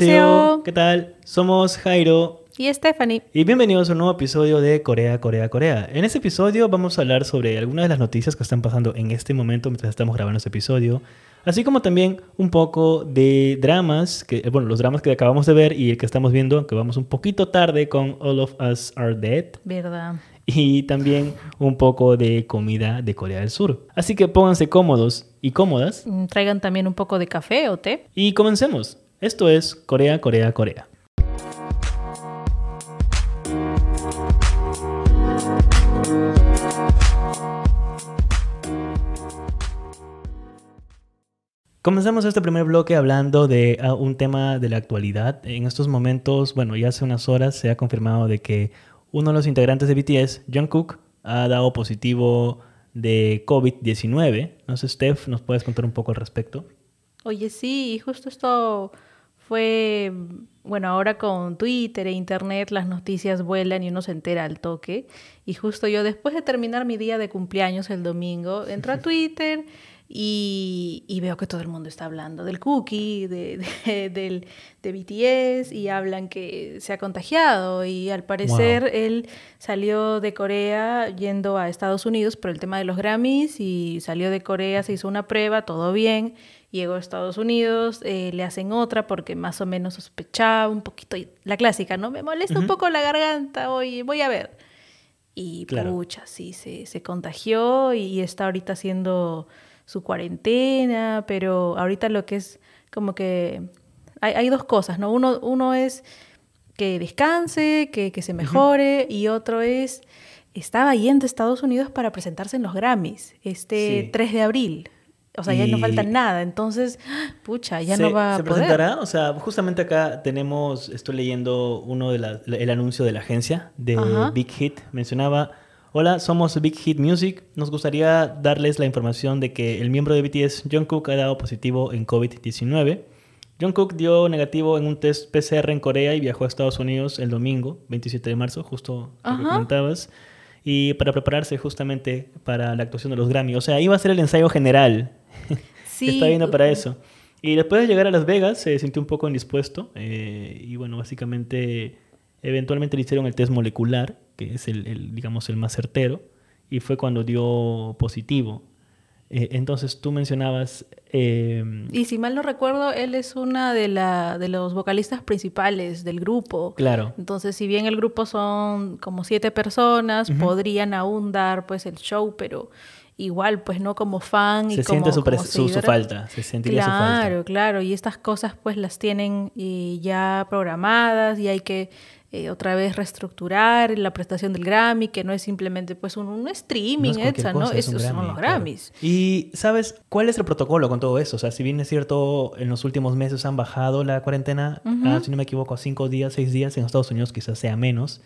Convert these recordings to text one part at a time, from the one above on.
Annyeonghaseyo. ¿Qué tal? Somos Jairo Y Stephanie. y bienvenidos a un nuevo episodio de Corea, Corea, Corea. En este episodio vamos a hablar sobre algunas de las noticias que están pasando en este momento mientras estamos grabando este episodio, así como también un poco de dramas, que, bueno, los dramas que acabamos de ver y el que estamos viendo, aunque vamos un poquito tarde con All of Us Are Dead, Verdad. y también un poco de comida de Corea del Sur. Así que pónganse cómodos y cómodas Mm, Traigan también un poco de café o té. y comencemos. Esto es Corea, Corea, Corea. Comenzamos este primer bloque hablando de ah, un tema de la actualidad. En estos momentos, bueno, ya hace unas horas se ha confirmado de que uno de los integrantes de BTS, Jungkook, ha dado positivo de COVID-19. No sé, Steph, ¿nos puedes contar un poco al respecto? Oye, sí, justo esto fue, bueno, ahora con Twitter e Internet las noticias vuelan y uno se entera al toque. Y justo yo, después de terminar mi día de cumpleaños el domingo, entro a Twitter y, y veo que todo el mundo está hablando del cookie, de, de- del, de BTS, y hablan que se ha contagiado. Y al parecer él salió de Corea yendo a Estados Unidos por el tema de los Grammys y salió de Corea, se hizo una prueba, todo bien. Llegó a Estados Unidos, eh, le hacen otra porque más o menos sospechaba un poquito, la clásica, ¿no? Me molesta un Ujú. poco la garganta, oye, voy a ver. Y Claro. pucha, sí, se, se contagió y está ahorita haciendo su cuarentena, pero ahorita lo que es como que hay, hay dos cosas, ¿no? Uno, uno es que descanse, que, que se mejore, y otro es, estaba yendo a Estados Unidos para presentarse en los Grammys, este Sí. 3 de abril. O sea, ya no falta nada, entonces, pucha, ya se, no va a ¿Se poder. presentará? O sea, justamente acá tenemos, estoy leyendo uno de la- el anuncio de la agencia de Ajá. Big Hit. Mencionaba, hola, somos Big Hit Music. Nos gustaría darles la información de que el miembro de BTS, Jungkook, ha dado positivo en COVID-19. Jungkook dio negativo en un test PCR en Corea y viajó a Estados Unidos el domingo, 27 de marzo, justo lo que comentabas. Y para prepararse justamente para la actuación de los Grammy. O sea, iba a ser el ensayo general Sí, está viendo para eso. Y después de llegar a Las Vegas se sintió un poco indispuesto eh, y bueno, básicamente eventualmente le hicieron el test molecular, que es el, el, digamos el más certero, y fue cuando dio positivo. Eh, entonces tú mencionabas... eh, Y si mal no recuerdo, él es una de, la, de los vocalistas principales del grupo. claro, Entonces, si bien el grupo son como siete personas, podrían aún dar pues el show, pero igual pues no como fan y se como, siente su, como pres- su- su seguidora. falta, se sentiría su falta. Claro, claro, y estas cosas pues las tienen eh, ya programadas y hay que eh, otra vez reestructurar la prestación del Grammy, que no es simplemente pues un, un No streaming, es ¿no? cosa, es Esos son los claro. Grammys. Y ¿sabes cuál es el protocolo con todo eso? O sea, si bien es cierto, en los últimos meses han bajado la cuarentena, ah, si no me equivoco, a cinco días, seis días, en Estados Unidos quizás sea menos.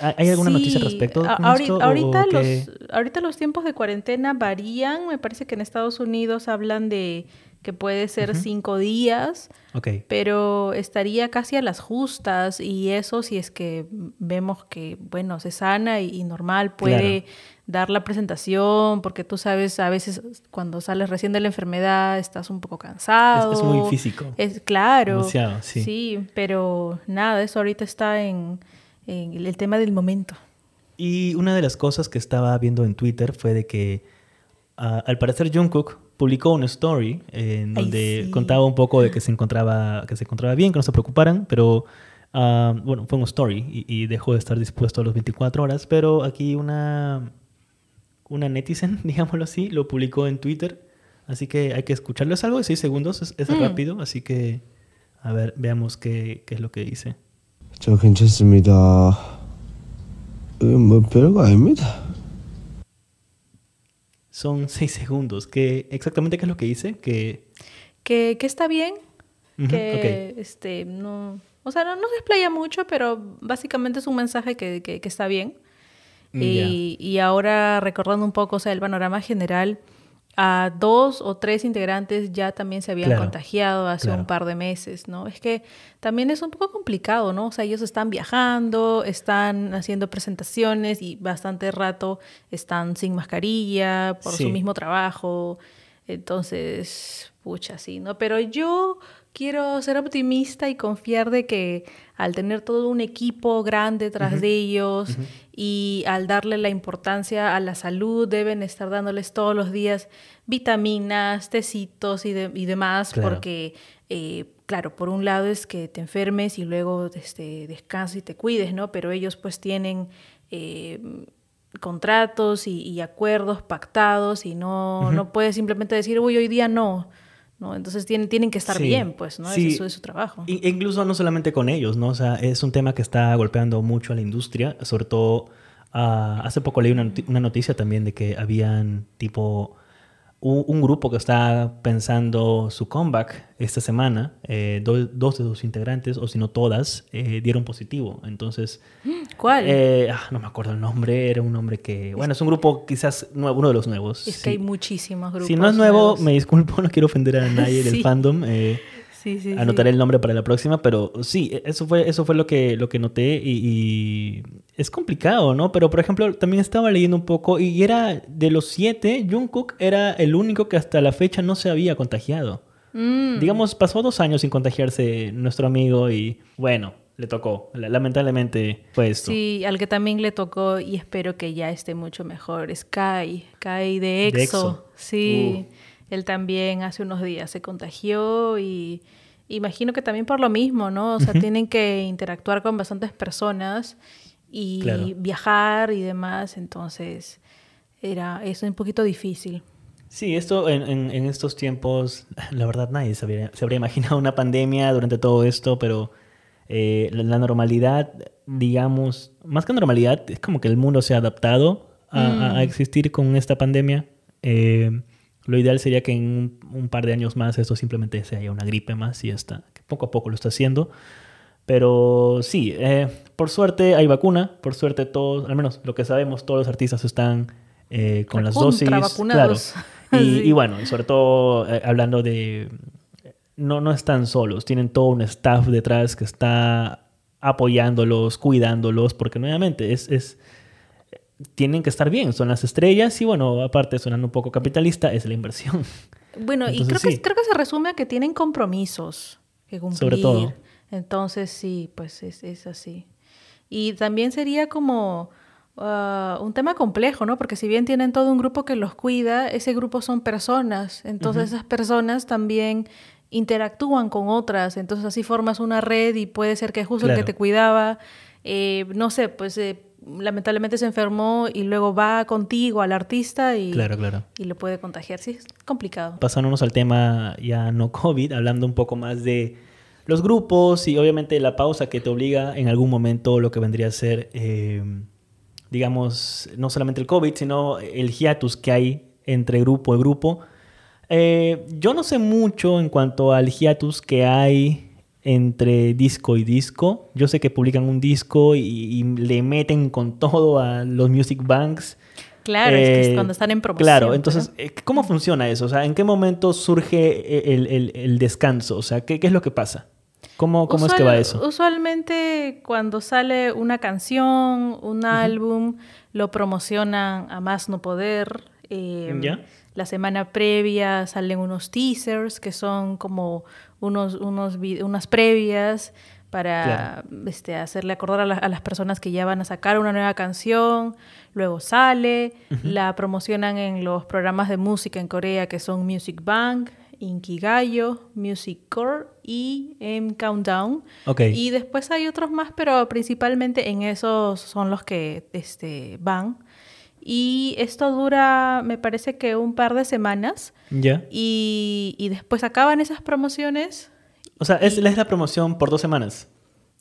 ¿Hay alguna noticia al Sí, respecto? a- con ahori- esto, ahorita, los, ahorita los tiempos de cuarentena varían. Me parece que en Estados Unidos hablan de que puede ser Ujú. cinco días, Ok, pero estaría casi a las justas y eso si es que vemos que, bueno, se sana y, y normal puede dar la presentación, porque tú sabes, a veces cuando sales recién de la enfermedad estás un poco cansado. es, es muy físico. Es claro. Sí. Sí, pero nada, eso ahorita está en, en el tema del momento. Y una de las cosas que estaba viendo en Twitter fue de que ah, al parecer Jungkook publicó una story eh, en Ay, donde sí. contaba un poco de que se encontraba que se encontraba bien, que no se preocuparan, pero ah, bueno, fue un story y, y dejó de estar dispuesto a las 24 horas, pero aquí una una netizen, digámoslo así, lo publicó en Twitter, así que hay que escucharlo, es algo de 6 segundos, es, es Mm. rápido, así que a ver, veamos qué, qué es lo que dice. 저 괜찮습니다. 어, 뭐 별거 아닙니다. Son 6 segundos, ¿Qué, exactamente qué es lo que dice? Que Que, que está bien, Ujú, que este no, o sea, no, no se explaya mucho, pero básicamente es un mensaje que, que- que está bien. Mm, Y, y ahora recordando un poco, o sea, el panorama general, a dos o tres integrantes ya también se habían Claro, contagiado hace claro. un par de meses, ¿no? Es que también es un poco complicado, ¿no? O sea, ellos están viajando, están haciendo presentaciones y bastante rato están sin mascarilla por Sí. su mismo trabajo. Entonces, pucha, sí, ¿no? Pero yo quiero ser optimista y confiar de que al tener todo un equipo grande tras de ellos y al darle la importancia a la salud, deben estar dándoles todos los días vitaminas, tecitos y, y demás, porque, eh, claro, por un lado es que te enfermes y luego este, descanses y te cuides, ¿no? Pero ellos pues tienen... Eh, contratos y, acuerdos pactados y no, no puedes simplemente decir, uy, hoy día no. ¿No? Entonces tienen, tienen que estar bien, pues, ¿no? Eso es su trabajo. incluso no solamente con ellos, ¿no? O sea, es un tema que está golpeando mucho a la industria, sobre todo ah, hace poco leí una, una, noticia también de que habían tipo un, grupo que está pensando su comeback esta semana, eh, dos de sus integrantes, o si no todas, eh, dieron positivo. Entonces... ¿Cuál? Eh, ah, no me acuerdo el nombre, era un nombre que... Bueno, es un grupo quizás nuevo, uno de los nuevos. Es que hay muchísimos grupos. Si no es nuevo, me disculpo, no quiero ofender a nadie del fandom. Anotaré el nombre para la próxima, pero sí, e, eso fue, eso fue lo que, lo que noté y, es complicado, ¿no? Pero, por ejemplo, también estaba leyendo un poco y era de los siete, Jungkook era el único que hasta la fecha no se había contagiado. Mm. Digamos, pasó dos años sin contagiarse nuestro amigo y, bueno, le tocó. Lamentablemente fue esto. Sí, al que también le tocó y espero que ya esté mucho mejor es Kai, Kai de EXO. Sí. Uh. Él también hace unos días se contagió y imagino que también por lo mismo, ¿no? O sea, tienen que interactuar con bastantes personas y viajar y demás, entonces era eso un poquito difícil. Sí, esto en, estos tiempos, la verdad nadie se habría, se habría, imaginado una pandemia durante todo esto, pero eh, la, normalidad, digamos, más que normalidad, es como que el mundo se ha adaptado a, a mm. existir con esta pandemia. Eh, lo ideal sería que en un, par de años más esto simplemente sea una gripe más y está, que poco a poco lo está haciendo. Pero sí, eh, por suerte hay vacuna, por suerte todos, al menos lo que sabemos, todos los artistas están eh, con las dosis. Vacunados. Claro. Y, bueno, y sobre todo eh, hablando de, no, no están solos, tienen todo un staff detrás que está apoyándolos, cuidándolos, porque nuevamente es, es tienen que estar bien, son las estrellas y bueno, aparte sonando un poco capitalista, es la inversión. Bueno, y creo, que, creo que se resume a que tienen compromisos que cumplir. Sobre todo. Entonces sí, pues es, es así. Y también sería como uh, un tema complejo, ¿no? Porque si bien tienen todo un grupo que los cuida, ese grupo son personas, entonces esas personas también interactúan con otras, entonces así formas una red y puede ser que justo el que te cuidaba, eh, no sé, pues... Eh, lamentablemente se enfermó y luego va contigo al artista y, claro, claro. y lo puede contagiar. Sí, es complicado. Pasándonos al tema ya no COVID, hablando un poco más de los grupos y obviamente la pausa que te obliga en algún momento lo que vendría a ser, eh, digamos, no solamente el COVID, sino el hiatus que hay entre grupo y grupo. Eh, yo no sé mucho en cuanto al hiatus que hay entre disco y disco. Yo sé que publican un disco y, le meten con todo a los music banks. Claro, es que es eh, cuando están en promoción. Claro, entonces, eh, ¿cómo funciona eso? O sea, ¿en qué momento surge el, descanso? O sea, ¿qué, es lo que pasa? ¿Cómo, cómo es que va eso? Usualmente cuando sale una canción, un álbum, lo promocionan a más no poder. Em, ¿Ya? La semana previa salen unos teasers que son como unos, unos unas previas para este, hacerle acordar a, las personas que ya van a sacar una nueva canción, luego sale, la promocionan en los programas de música en Corea que son Music Bank, Inkigayo, Music Core y M Countdown. Y después hay otros más, pero principalmente en esos son los que este, van. Y esto dura, me parece que un par de semanas. Ya. Y, y, después acaban esas promociones. O sea, es, es la promoción por dos semanas.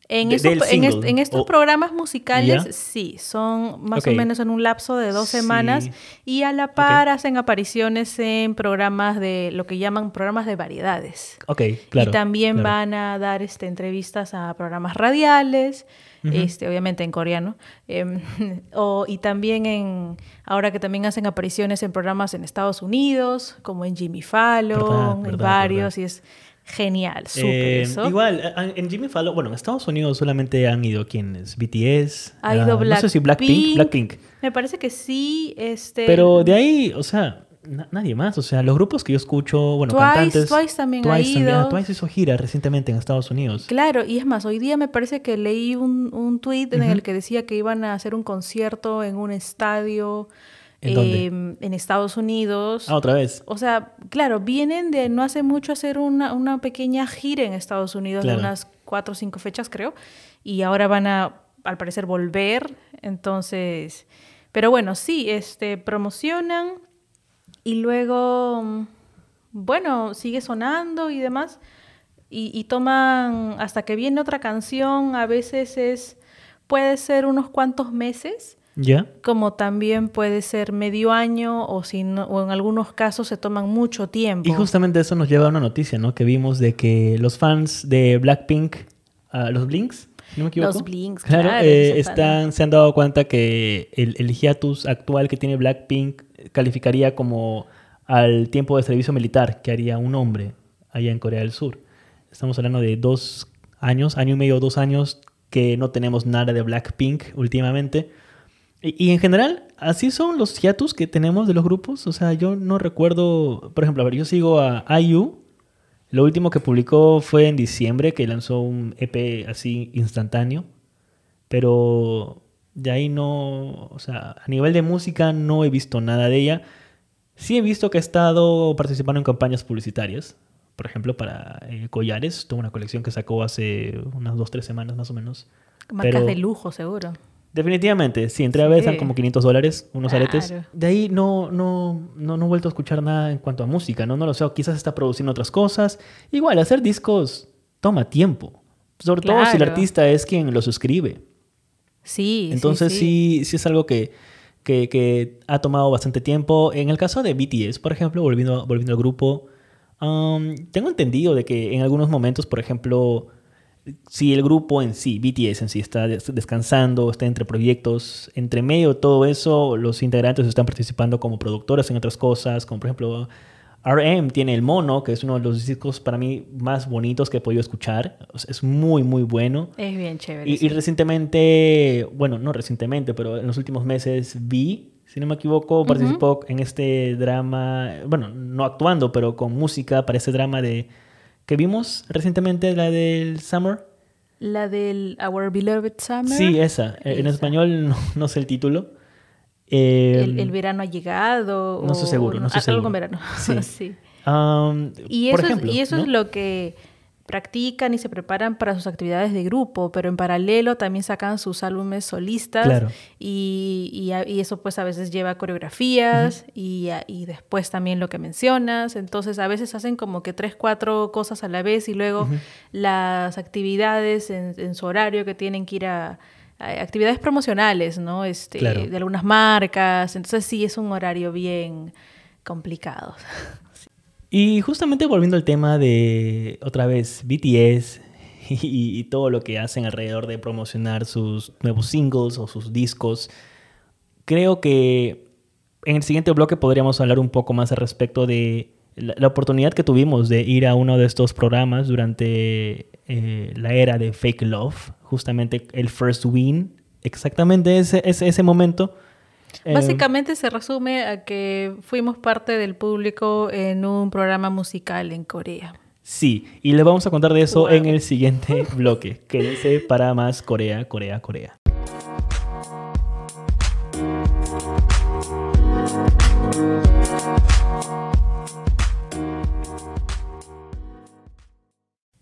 En, en, estos programas musicales, sí, son más o menos en un lapso de dos semanas y a la par hacen apariciones en programas de lo que llaman programas de variedades. Ok, claro. Y también van a dar este, entrevistas a programas radiales, este, obviamente en coreano, em, o, y también en, ahora que también hacen apariciones en programas en Estados Unidos, como en Jimmy Fallon, en varios, y es Genial, súper eh, eso. Igual, en Jimmy Fallon, bueno, en Estados Unidos solamente han ido quienes, BTS, ha ido uh, no sé si Blackpink, Blackpink. Me parece que sí, este... Pero de ahí, o sea, na- nadie más. O sea, los grupos que yo escucho, bueno, Twice- cantantes. Twice también ha también- ido. ah, Twice hizo gira recientemente en Estados Unidos. Claro, y es más, hoy día me parece que leí un, un tweet en el que decía que iban a hacer un concierto en un estadio ¿En dónde? em, en Estados Unidos. Ah, otra vez. O sea, claro, vienen de no hace mucho hacer una, una pequeña gira en Estados Unidos Claro. de unas cuatro o cinco fechas, creo, y ahora van a, al parecer, volver. Entonces, pero bueno, sí, este, promocionan y luego, bueno, sigue sonando y demás. Y, y toman hasta que viene otra canción, a veces es, puede ser unos cuantos meses ¿Ya? como también puede ser medio año o, si no- o en algunos casos se toman mucho tiempo. Y justamente eso nos lleva a una noticia, ¿no? Que vimos de que los fans de Blackpink, ah, los Blinks, si no me equivoco. Los Blinks, claro, claro, eh, están, se han dado cuenta que el, el hiatus actual que tiene Blackpink calificaría como al tiempo de servicio militar que haría un hombre allá en Corea del Sur. Estamos hablando de dos años, año y medio, dos años que no tenemos nada de Blackpink últimamente. Y, y en general, así son los hiatus que tenemos de los grupos. O sea, yo no recuerdo, por ejemplo, a ver, yo sigo a IU. Lo último que publicó fue en diciembre, que lanzó un EP así instantáneo. Pero de ahí no, o sea, a nivel de música no he visto nada de ella. Sí he visto que ha estado participando en campañas publicitarias. Por ejemplo, para eh, collares, tuvo una colección que sacó hace unas dos, tres semanas más o menos. Marcas pero- de lujo, seguro. Definitivamente, sí, entré a ver, Sí. como 500 dólares, unos Claro. aretes. De ahí no, no, no, no he vuelto a escuchar nada en cuanto a música, ¿no? No lo sé, o quizás está produciendo otras cosas. Igual, hacer discos toma tiempo. Sobre todo si el artista es quien los escribe. Sí, Entonces sí. sí, sí, es algo que, que, que ha tomado bastante tiempo. En el caso de BTS, por ejemplo, volviendo, volviendo al grupo, um, tengo entendido de que en algunos momentos, por ejemplo, si el grupo en sí, BTS en sí, está des- descansando, está entre proyectos, entre medio de todo eso, los integrantes están participando como productores en otras cosas, como por ejemplo... RM tiene El Mono, que es uno de los discos para mí más bonitos que he podido escuchar. O sea, es muy, muy bueno. Es bien chévere. Y, recientemente, bueno, no recientemente, pero en los últimos meses vi, si no me equivoco, participó en este drama, bueno, no actuando, pero con música para ese drama de que vimos recientemente, la del Summer. La del Our Beloved Summer. Sí, esa. En Esa. español no, no sé el título. Eh, el, el verano ha llegado. no estoy seguro, no estoy Algo seguro. con verano. Sí. sí. um, Y por eso, ejemplo, es, y eso ¿no? es lo que practican y se preparan para sus actividades de grupo, pero en paralelo también sacan sus álbumes solistas Claro. y, y a- y eso pues a veces lleva coreografías y, a- y después también lo que mencionas, entonces a veces hacen como que tres, cuatro cosas a la vez y luego las actividades en, en su horario que tienen que ir a actividades promocionales, ¿no? Este, Claro. De algunas marcas, entonces sí es un horario bien complicado. Y justamente volviendo al tema de, otra vez, BTS y, y todo lo que hacen alrededor de promocionar sus nuevos singles o sus discos, creo que en el siguiente bloque podríamos hablar un poco más al respecto de la, la oportunidad que tuvimos de ir a uno de estos programas durante eh, la era de Fake Love, justamente el First Win, exactamente ese, ese, ese momento. Eh, Básicamente se resume a que fuimos parte del público en un programa musical en Corea. Sí, y les vamos a contar de eso Wow. en el siguiente bloque. Quédense para más Corea, Corea, Corea.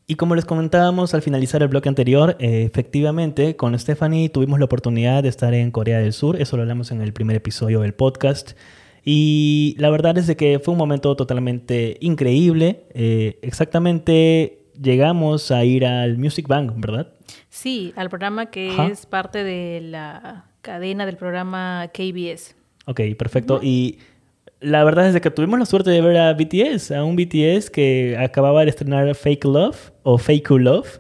Y como les comentábamos al finalizar el bloque anterior, eh, efectivamente con Stephanie tuvimos la oportunidad de estar en Corea del Sur, eso lo hablamos en el primer episodio del podcast. Y la verdad es de que fue un momento totalmente increíble. Eh, exactamente llegamos a ir al Music Bank, ¿verdad? Sí, al programa que Ajá. es parte de la cadena del programa KBS. Ok, perfecto. Y la verdad es de que tuvimos la suerte de ver a BTS, a un BTS que acababa de estrenar Fake Love o Fake Love.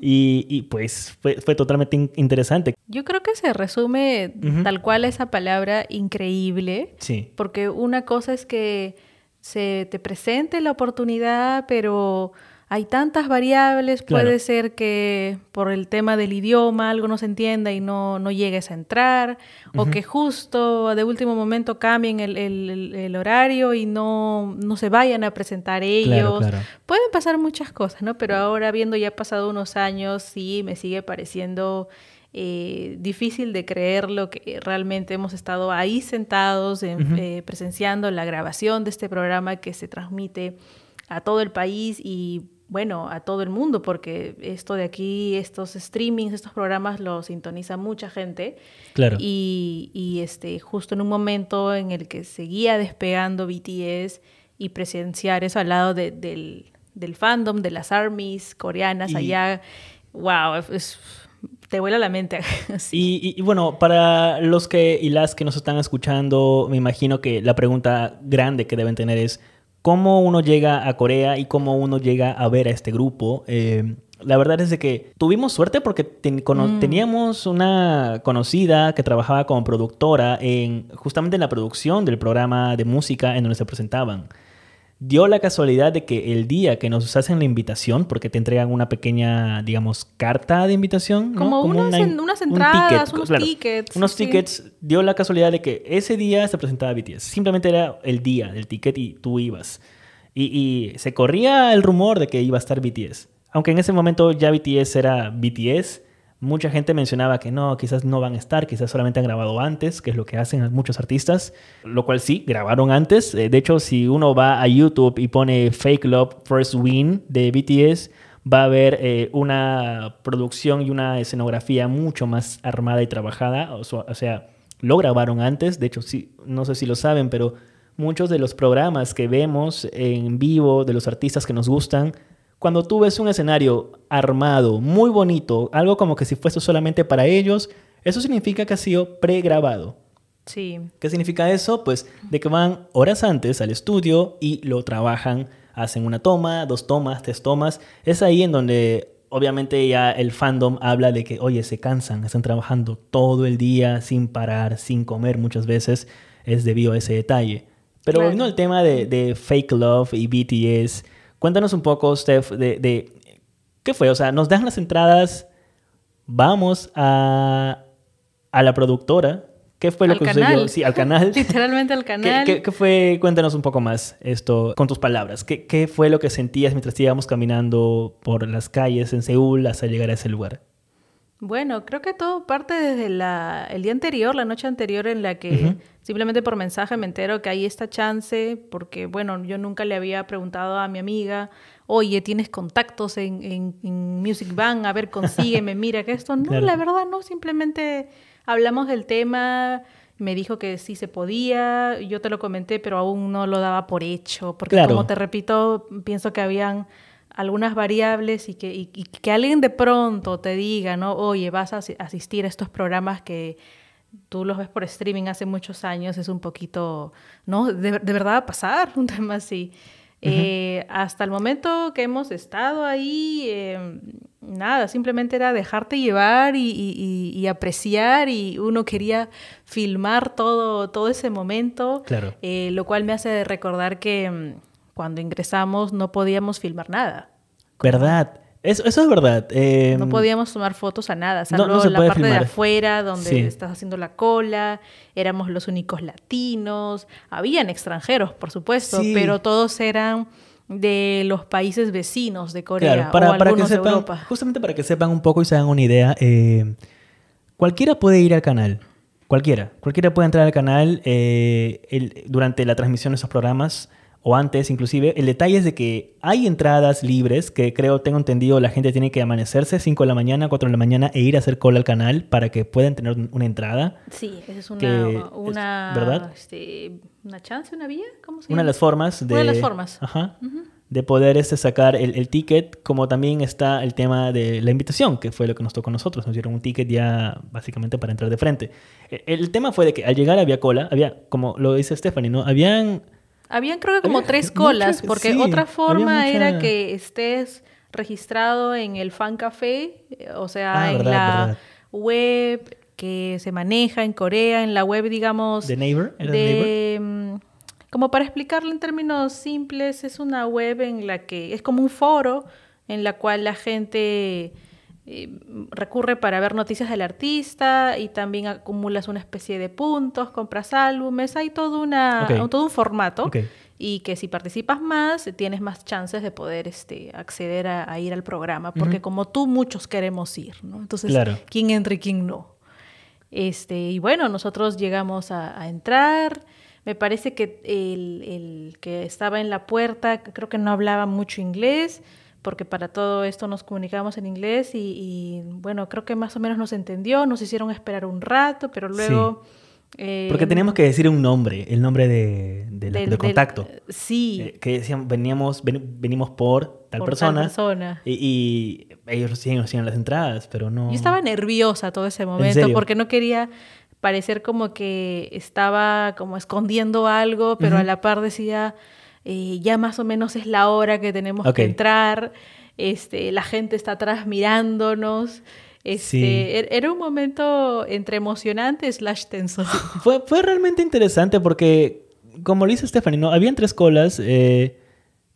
Y, y, pues fue, fue totalmente in- interesante. Yo creo que se resume tal cual esa palabra increíble, Sí. porque una cosa es que se te presente la oportunidad, pero hay tantas variables, Claro. puede ser que por el tema del idioma algo no se entienda y no, no llegues a entrar, o que justo de último momento cambien el, el- horario y no, no se vayan a presentar ellos. claro. Pueden pasar muchas cosas, ¿no? Pero ahora, viendo ya pasado unos años, sí me sigue pareciendo eh, difícil de creer lo que realmente hemos estado ahí sentados, en- eh, presenciando la grabación de este programa que se transmite a todo el país y bueno, a todo el mundo, porque esto de aquí, estos streamings, estos programas los sintoniza mucha gente. Claro. Y, y, este, justo en un momento en el que seguía despegando BTS y presenciar eso al lado de- del, del fandom, de las armies coreanas Y- allá, wow, es- te vuela la mente. Sí. Y, y- y bueno, para los que y las que nos están escuchando, me imagino que la pregunta grande que deben tener es cómo uno llega a Corea y cómo uno llega a ver a este grupo. Eh, la verdad es de que tuvimos suerte porque ten- Mm. teníamos una conocida que trabajaba como productora en justamente en la producción del programa de música en donde se presentaban. Dio la casualidad de que el día que nos hacen la invitación, porque te entregan una pequeña, digamos, carta de invitación, ¿no? Como unas una- unas un entradas, unos tickets, Unos sí. tickets. Dio la casualidad de que ese día se presentaba BTS. Simplemente era el día del ticket y tú ibas. Y, y se corría el rumor de que iba a estar BTS. Aunque en ese momento ya BTS era BTS, mucha gente mencionaba que no, quizás no van a estar, quizás solamente han grabado antes, que es lo que hacen muchos artistas, lo cual sí, grabaron antes. Eh, De hecho, si uno va a YouTube y pone Fake Love First Win de BTS, va a ver eh, una producción y una escenografía mucho más armada y trabajada. O, o sea, lo grabaron antes. De hecho, sí, no sé si lo saben, pero muchos de los programas que vemos en vivo de los artistas que nos gustan, cuando tú ves un escenario armado, muy bonito, algo como que si fuese solamente para ellos, eso significa que ha sido pregrabado. Sí. ¿Qué significa eso? Pues de que van horas antes al estudio y lo trabajan, hacen una toma, dos tomas, tres tomas. Es ahí en donde obviamente ya el fandom habla de que, oye, se cansan, están trabajando todo el día sin parar, sin comer muchas veces. Es debido a ese detalle. Pero Claro. volviendo al tema de, de Fake Love y BTS, cuéntanos un poco, Steph, de, de qué fue. O sea, nos dan las entradas, vamos a, a la productora. ¿Qué fue lo Al que canal. sucedió? Sí, al canal. Literalmente al ¿Qué, canal. qué- qué fue? Cuéntanos un poco más esto con tus palabras. ¿Qué, qué fue lo que sentías mientras íbamos caminando por las calles en Seúl hasta llegar a ese lugar? Bueno, creo que todo parte desde la, el día anterior, la noche anterior, en la que simplemente por mensaje me entero que hay esta chance, porque bueno, yo nunca le había preguntado a mi amiga, oye, ¿tienes contactos en, en, en Music Bank? A ver, consígueme, mira que esto. No, Claro. la verdad no, simplemente hablamos del tema, me dijo que sí se podía, yo te lo comenté, pero aún no lo daba por hecho, porque Claro. como te repito, pienso que habían algunas variables y que, y- y que alguien de pronto te diga, ¿no? Oye, vas a asi- asistir a estos programas que tú los ves por streaming hace muchos años, es un poquito, ¿no? De, de verdad va a pasar un tema así. Eh, hasta el momento que hemos estado ahí, eh, nada, simplemente era dejarte llevar y, y- y- apreciar y uno quería filmar todo, todo ese momento. Claro. Eh, lo cual me hace recordar que mm, cuando ingresamos no podíamos filmar nada. ¿Verdad? Eso, eso es verdad. Eh, No podíamos tomar fotos a nada, salvo no la parte filmar. de afuera donde Sí. estás haciendo la cola, éramos los únicos latinos, habían extranjeros, por supuesto, Sí. pero todos eran de los países vecinos de Corea Claro, para, o para que de Europa. justamente para que sepan un poco y se hagan una idea, eh, cualquiera puede ir al canal, cualquiera, cualquiera puede entrar al canal eh, el- durante la transmisión de esos programas o antes inclusive. El detalle es de que hay entradas libres que creo, tengo entendido, la gente tiene que amanecerse 5 de la mañana, 4 de la mañana e ir a hacer cola al canal para que puedan tener un- una entrada. Sí, esa es una, que es- una, ¿verdad? este, una chance, una vía, ¿cómo se Una de llama? las formas de... Una de las formas. Ajá. De poder este, sacar el, el ticket, como también está el tema de la invitación, que fue lo que nos tocó a nosotros. Nos dieron un ticket ya básicamente para entrar de frente. E- El, tema fue de que al llegar había cola, había, como lo dice Stephanie, ¿no? Habían... Habían creo que como Había tres colas, porque sí, otra forma mucha- era que estés registrado en el fan café, eh, o sea, Ah, en verdad, la verdad. web que se maneja en Corea, en la web, digamos, ¿De Neighbor? ¿Era de Neighbor? mm, como para explicarlo en términos simples, es una web en la que es como un foro en la cual la gente eh, recurre para ver noticias del artista y también acumulas una especie de puntos, compras álbumes, hay todo, una, todo un formato y que si participas más tienes más chances de poder este, acceder a, ir al programa, porque como tú muchos queremos ir, ¿no? Entonces, ¿quién entra y quién no? Este, y bueno, nosotros llegamos a, a entrar. Me parece que el, el, que estaba en la puerta, creo que no hablaba mucho inglés, porque para todo esto nos comunicábamos en inglés y, bueno, creo que más o menos nos entendió, nos hicieron esperar un rato, pero luego... Eh, porque teníamos que decir un nombre, el nombre de, de, contacto. sí. Eh, que decían, veníamos, venimos por tal persona. persona. Y, y, ellos recién hacían las entradas, pero no... Yo estaba nerviosa todo ese momento porque no quería parecer como que estaba como escondiendo algo, pero a la par decía eh, ya más o menos es la hora que tenemos que entrar, este, la gente está atrás mirándonos. Este, er, Era un momento entre emocionante slash tenso. fue, fue realmente interesante porque, como lo dice Stephanie, ¿no? habían tres colas, eh,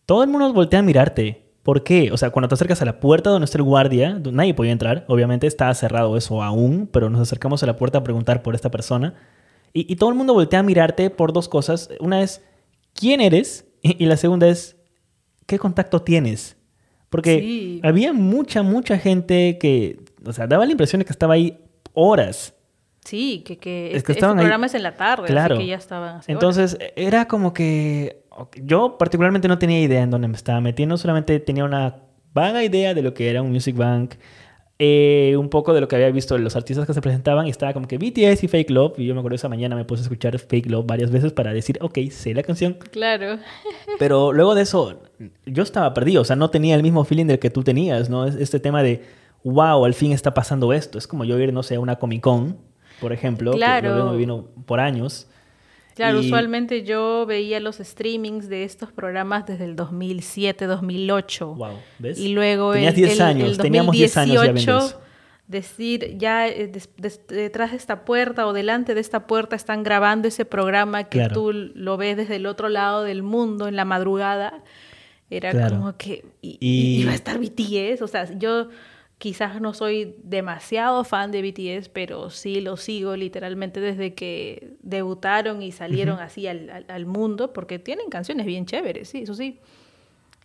todo el mundo voltea a mirarte. ¿Por qué? O sea, cuando te acercas a la puerta donde está el guardia, nadie podía entrar, obviamente está cerrado eso aún, pero nos acercamos a la puerta a preguntar por esta persona. Y, y todo el mundo voltea a mirarte por dos cosas. Una es, ¿quién eres? Y, la segunda es, ¿qué contacto tienes? Porque había mucha, mucha gente que, o sea, daba la impresión de que estaba ahí horas. Sí, que, que, es este, que estaban programa es en la tarde, claro. así que ya estaban. Entonces, era como que yo particularmente no tenía idea en dónde me estaba metiendo, solamente tenía una vaga idea de lo que era un Music Bank eh, un poco de lo que había visto de los artistas que se presentaban y estaba como que BTS y Fake Love. Y yo me acuerdo esa mañana me puse a escuchar Fake Love varias veces para decir, ok, sé la canción. Claro. Pero luego de eso, yo estaba perdido. O sea, no tenía el mismo feeling del que tú tenías, ¿no? Este tema de, wow, al fin está pasando esto. Es como yo ir, no sé, a una Comic Con, por ejemplo. Claro. Que me vino por años. Claro, usualmente yo veía los streamings de estos programas desde el 2007, 2008. Wow, ¿ves? Y luego Tenías 10 años, teníamos 10 años ya decir, ya eh, detrás de esta puerta o delante de esta puerta están grabando ese programa que tú lo ves desde el otro lado del mundo en la madrugada. Era como que y, iba a estar BTS, o sea, yo Quizás no soy demasiado fan de BTS, pero sí lo sigo literalmente desde que debutaron y salieron así al, mundo, porque tienen canciones bien chéveres, sí, eso sí.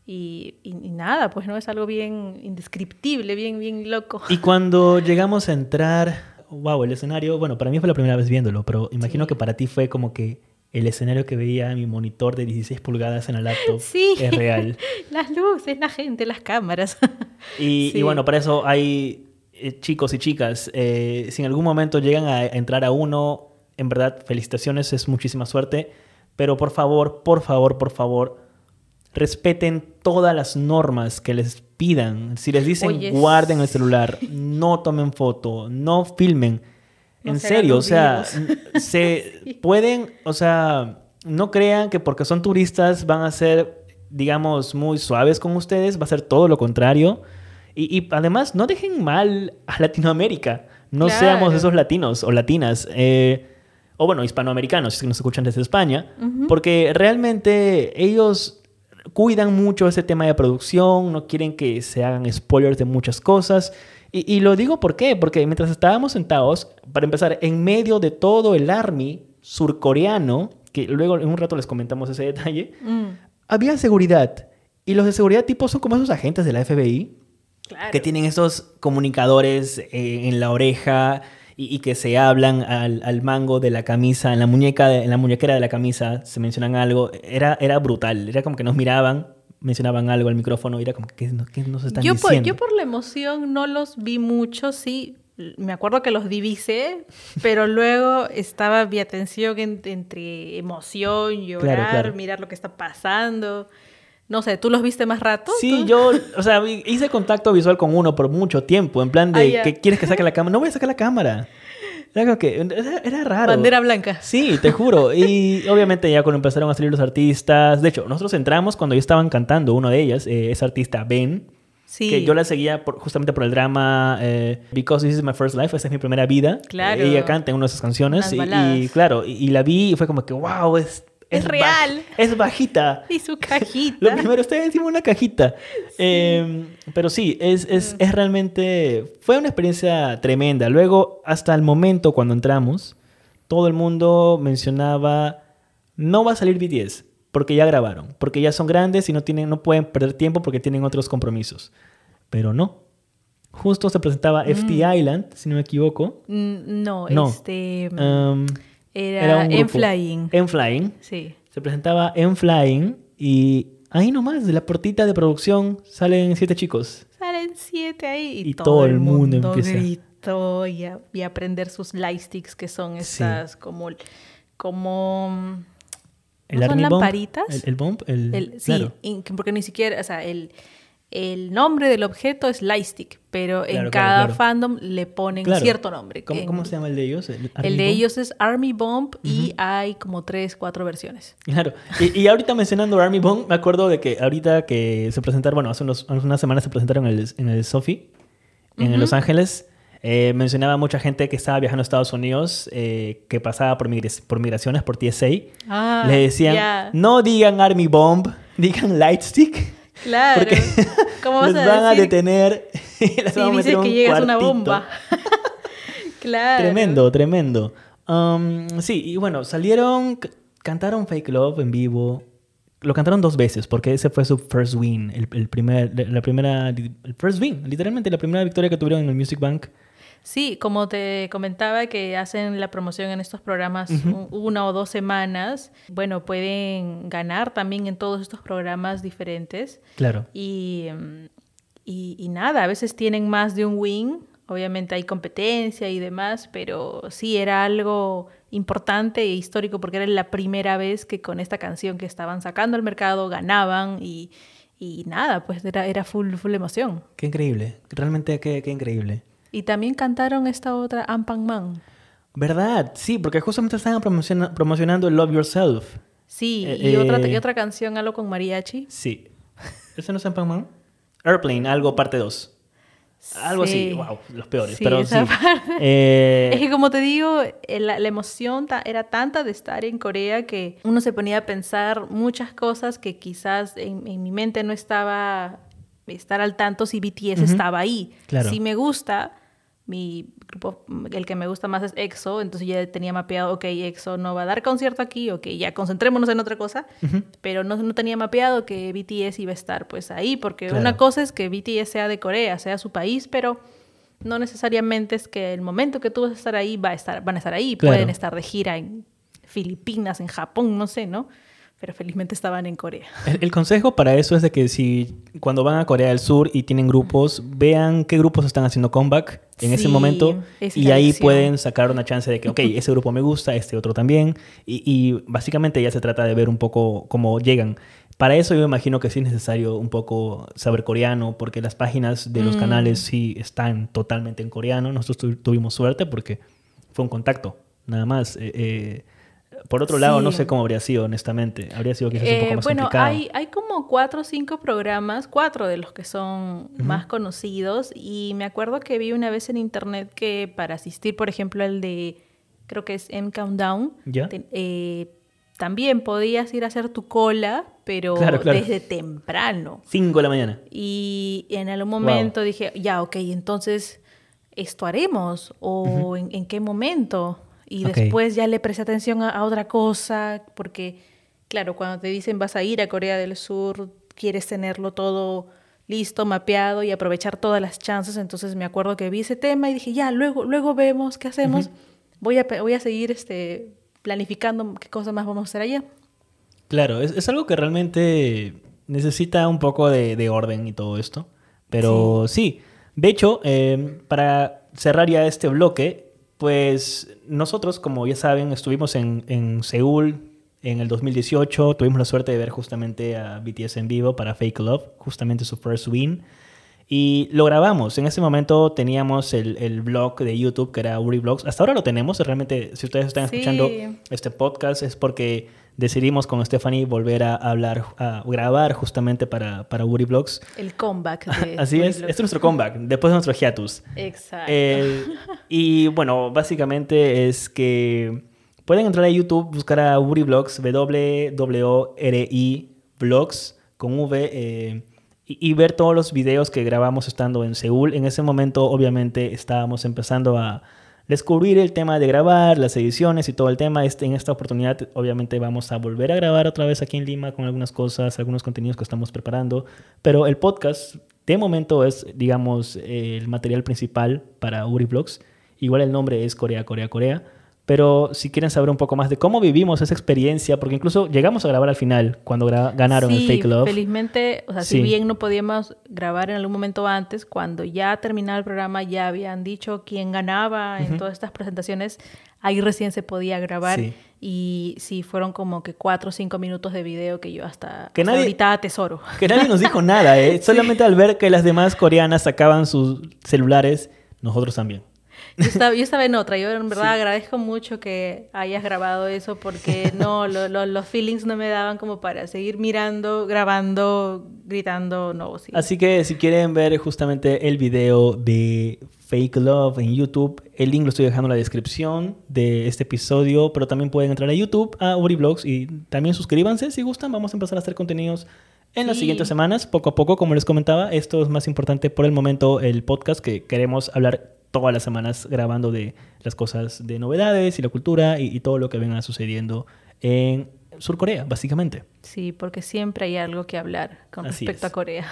Y, nada, pues no es algo bien indescriptible, bien, bien loco. Y cuando llegamos a entrar, wow, el escenario, bueno, para mí fue la primera vez viéndolo, pero imagino que para ti fue como que el escenario que veía mi monitor de 16 pulgadas en la laptop es real. las luces, la gente, las cámaras. y, bueno, para eso hay eh, chicos y chicas. Eh, si en algún momento llegan a entrar a uno, en verdad, felicitaciones, es muchísima suerte. Pero por favor, por favor, por favor, respeten todas las normas que les pidan. Si les dicen guarden el celular, no tomen foto, no filmen en serio, o sea, se pueden, o sea, no crean que porque son turistas van a ser, digamos, muy suaves con ustedes, va a ser todo lo contrario. Y, además, no dejen mal a Latinoamérica. No seamos esos latinos o latinas. Eh, o bueno, hispanoamericanos, si nos escuchan desde España. Porque realmente ellos cuidan mucho ese tema de producción, no quieren que se hagan spoilers de muchas cosas. Y, lo digo por qué, porque mientras estábamos sentados, para empezar, en medio de todo el army surcoreano, que luego en un rato les comentamos ese detalle, mm. había seguridad. Y los de seguridad tipo son como esos agentes de la FBI, que tienen esos comunicadores eh, en la oreja y, que se hablan al, mango de la camisa, en la muñeca, en la muñequera de la camisa, se mencionan algo. Era, era brutal, era como que nos miraban mencionaban algo al micrófono y era como, ¿qué, qué nos están yo diciendo? Por, yo por la emoción no los vi mucho, sí. Me acuerdo que los divisé, pero luego estaba mi atención entre emoción, llorar, mirar lo que está pasando. No sé, ¿tú los viste más rato? Sí, yo, o sea, hice contacto visual con uno por mucho tiempo, en plan de, ¿qué quieres que saque la cámara? No voy a sacar la cámara. Era, que, era, raro. Bandera blanca. Sí, te juro. Y obviamente ya cuando empezaron a salir los artistas, de hecho, nosotros entramos cuando ya estaban cantando, uno de ellas, eh, ese artista Ben, Sí. Que yo la seguía por, justamente por el drama eh, Because This Is My First Life, esta es mi primera vida. Claro. Ella canta en una de sus canciones. Y, claro, y, la vi y fue como que, wow, es, Es real. es bajita. Y su cajita. Lo primero está encima de una cajita. Eh, pero sí, es, es, Mm. es realmente... Fue una experiencia tremenda. Luego, hasta el momento cuando entramos, todo el mundo mencionaba, no va a salir BTS, porque ya grabaron, porque ya son grandes y no, tienen, no pueden perder tiempo porque tienen otros compromisos. Pero no. Justo se presentaba FT Island, si no me equivoco. Mm, No, No. este. Um, era un en. Flying. En Flying. Sí. Se presentaba en Flying y ahí nomás, de la portita de producción, salen siete chicos. Salen siete ahí. Y, Y todo el mundo empieza. gritó y a, y a aprender sus light sticks, que son Sí. estas como. como El ¿no son lamparitas? El, el bomb, el, El- sí, claro. porque ni siquiera, o sea, el, el nombre del objeto es Lightstick, pero Claro, en claro, cada claro. fandom le ponen cierto nombre. ¿Cómo, En- cómo se llama el de ellos? El, Army El de Bomb? ellos es Army Bomb y hay como tres, cuatro versiones. Claro. Y, y ahorita mencionando Army Bomb, me acuerdo de que ahorita que se presentaron, bueno, hace, unos- hace unas semanas se presentaron en el, en el Sofi, en. Los Ángeles. eh, mencionaba mucha gente que estaba viajando a Estados Unidos, eh, que pasaba por, migra- por migraciones, por TSA. Ah, Le decían, no digan Army Bomb, digan Lightstick. Claro. Porque ¿Cómo vas los a van a detener y les si van a meter dices un que llegas a una cuartito. bomba? claro. Tremendo, tremendo. Um, sí, y bueno, salieron, cantaron Fake Love en vivo. Lo cantaron dos veces porque ese fue su first win, el, el primer, la primera, el first win, literalmente la primera victoria que tuvieron en el Music Bank. Sí, como te comentaba que hacen la promoción en estos programas un- una o dos semanas, bueno, pueden ganar también en todos estos programas diferentes. Claro. Y, y, y nada, a veces tienen más de un win, obviamente hay competencia y demás, pero sí era algo importante e histórico porque era la primera vez que con esta canción que estaban sacando al mercado ganaban y, y nada, pues era, era full, full emoción. Qué increíble, realmente qué, qué increíble. Y también cantaron esta otra Ampan Man. ¿Verdad? Sí, porque justamente estaban promociona- promocionando Love Yourself. Sí, Eh, y, otra, eh. y otra canción, algo con mariachi. Sí. ¿Ese no es Ampan Man? Airplane, algo parte 2. Algo así, Sí. wow, los peores. Sí, pero sí. Eh, Es que como te digo, eh, la, la emoción ta- era tanta de estar en Corea que uno se ponía a pensar muchas cosas que quizás en, en mi mente no estaba estar al tanto si BTS Ujú. estaba ahí. Claro. Si me gusta, mi grupo, el que me gusta más es EXO, entonces ya tenía mapeado, ok, EXO no va a dar concierto aquí, ok, ya concentrémonos en otra cosa, pero no, no tenía mapeado que BTS iba a estar pues ahí, porque Claro. una cosa es que BTS sea de Corea, sea su país, pero no necesariamente es que el momento que tú vas a estar ahí va a estar, van a estar ahí, Claro. pueden estar de gira en Filipinas, en Japón, no sé, ¿no? Pero felizmente estaban en Corea. El, el consejo para eso es de que si cuando van a Corea del Sur y tienen grupos, vean qué grupos están haciendo comeback en ese momento es y ahí lección. pueden sacar una chance de que, ok, ese grupo me gusta, este otro también y, y básicamente ya se trata de ver un poco cómo llegan. Para eso yo imagino que sí es necesario un poco saber coreano porque las páginas de los Mm. canales sí están totalmente en coreano. Nosotros tu- tuvimos suerte porque fue un contacto, nada más. Eh, eh, por otro lado, no sé cómo habría sido, honestamente. Habría sido quizás un Eh, poco más bueno, complicado. hay, hay como cuatro o cinco programas, cuatro de los que son más conocidos, y me acuerdo que vi una vez en internet que para asistir, por ejemplo, al de, creo que es M Countdown, ¿Ya? te- eh, también podías ir a hacer tu cola, pero Claro, claro. desde temprano. 5 de la mañana. Y en algún momento dije, ya, ok, entonces, ¿esto haremos? ¿O en, en qué momento? Y después ya le presté atención a, a otra cosa, porque, claro, cuando te dicen vas a ir a Corea del Sur, quieres tenerlo todo listo, mapeado y aprovechar todas las chances. Entonces me acuerdo que vi ese tema y dije, ya, luego, luego vemos qué hacemos. voy, a, voy a seguir este, planificando qué cosas más vamos a hacer allá. Claro, es, es algo que realmente necesita un poco de, de orden y todo esto. Pero sí, de hecho, eh, para cerrar ya este bloque, pues nosotros, como ya saben, estuvimos en, en Seúl en el 2018. Tuvimos la suerte de ver justamente a BTS en vivo para Fake Love, justamente su first win. Y lo grabamos. En ese momento teníamos el, el blog de YouTube que era Uri Vlogs. Hasta ahora lo tenemos. Realmente, si ustedes están Sí. escuchando este podcast es porque decidimos con Stephanie volver a hablar, a grabar justamente para, para Uri Vlogs. El comeback de Así es. Este es nuestro comeback, después de nuestro hiatus. Exacto. Eh, y bueno, básicamente es que pueden entrar a YouTube, buscar a Uri Vlogs, W-W-R-I Vlogs con V. eh, y ver todos los videos que grabamos estando en Seúl. En ese momento, obviamente, estábamos empezando a descubrir el tema de grabar, las ediciones y todo el tema. Este, en esta oportunidad, obviamente, vamos a volver a grabar otra vez aquí en Lima con algunas cosas, algunos contenidos que estamos preparando. Pero el podcast, de momento, es, digamos, el material principal para Uri Vlogs. Igual el nombre es Corea, Corea, Corea. Pero si quieren saber un poco más de cómo vivimos esa experiencia, porque incluso llegamos a grabar al final, cuando ganaron el Fake Love. Felizmente, o sea, Sí. si bien no podíamos grabar en algún momento antes, cuando ya terminaba el programa ya habían dicho quién ganaba en todas estas presentaciones, ahí recién se podía grabar. Sí. Y sí, fueron como que cuatro o cinco minutos de video que yo hasta, Que hasta nadie- ahorita atesoro. Que nadie nos dijo nada, ¿eh? Solamente al ver que las demás coreanas sacaban sus celulares, nosotros también. Yo estaba, yo estaba en otra, yo en verdad agradezco mucho que hayas grabado eso porque no, lo- lo- los feelings no me daban como para seguir mirando, grabando, gritando, no, sí. Así que si quieren ver justamente el video de Fake Love en YouTube, el link lo estoy dejando en la descripción de este episodio, pero también pueden entrar a YouTube, a Uri Vlogs y también suscríbanse si gustan. Vamos a empezar a hacer contenidos en las Sí. siguientes semanas, poco a poco, como les comentaba. Esto es más importante por el momento, el podcast, que queremos hablar todas las semanas grabando de las cosas de novedades y la cultura y, y todo lo que venga sucediendo en Surcorea, básicamente. Sí, porque siempre hay algo que hablar con Así respecto es. a Corea.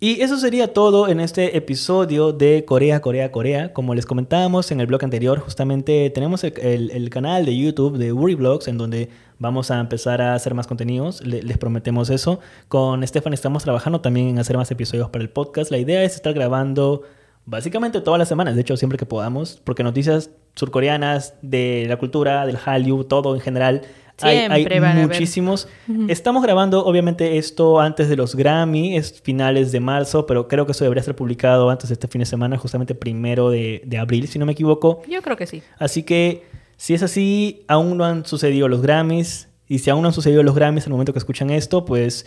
Y eso sería todo en este episodio de Corea, Corea, Corea. Como les comentábamos en el blog anterior, justamente tenemos el, canal de YouTube de Uri Vlogs, en donde vamos a empezar a hacer más contenidos. Le- les prometemos eso. Con Stefan estamos trabajando también en hacer más episodios para el podcast. La idea es estar grabando básicamente todas las semanas, de hecho siempre que podamos, porque noticias surcoreanas de la cultura, del Hallyu, todo en general. Hay, hay Siempre a haber. muchísimos. Estamos grabando, obviamente, esto antes de los Grammy, es finales de marzo, pero creo que eso debería ser publicado antes de este fin de semana, justamente primero de, de abril, si no me equivoco. Yo creo que sí. Así que, si es así, aún no han sucedido los Grammys, y si aún no han sucedido los Grammys en el momento que escuchan esto, pues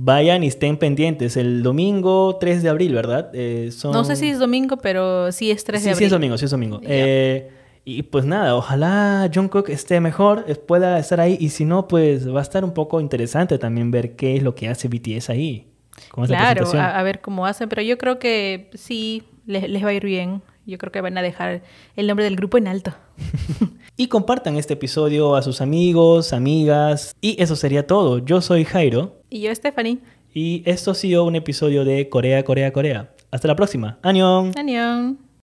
vayan y estén pendientes. El domingo 3 de abril, ¿verdad? Eh, son- No sé si es domingo, pero sí es 3 sí, de sí abril. es domingo, sí es domingo. Ya. Eh, y pues nada, ojalá Jungkook esté mejor, eh, pueda estar ahí. Y si no, pues va a estar un poco interesante también ver qué es lo que hace BTS ahí. Con esta Claro, a, a ver cómo hacen, pero yo creo que sí, les, les va a ir bien. Yo creo que van a dejar el nombre del grupo en alto. Y compartan este episodio a sus amigos, amigas. Y eso sería todo. Yo soy Jairo. Y yo, Stephanie. Y esto ha sido un episodio de Corea, Corea, Corea. Hasta la próxima. ¡Annyeong! Annyeong.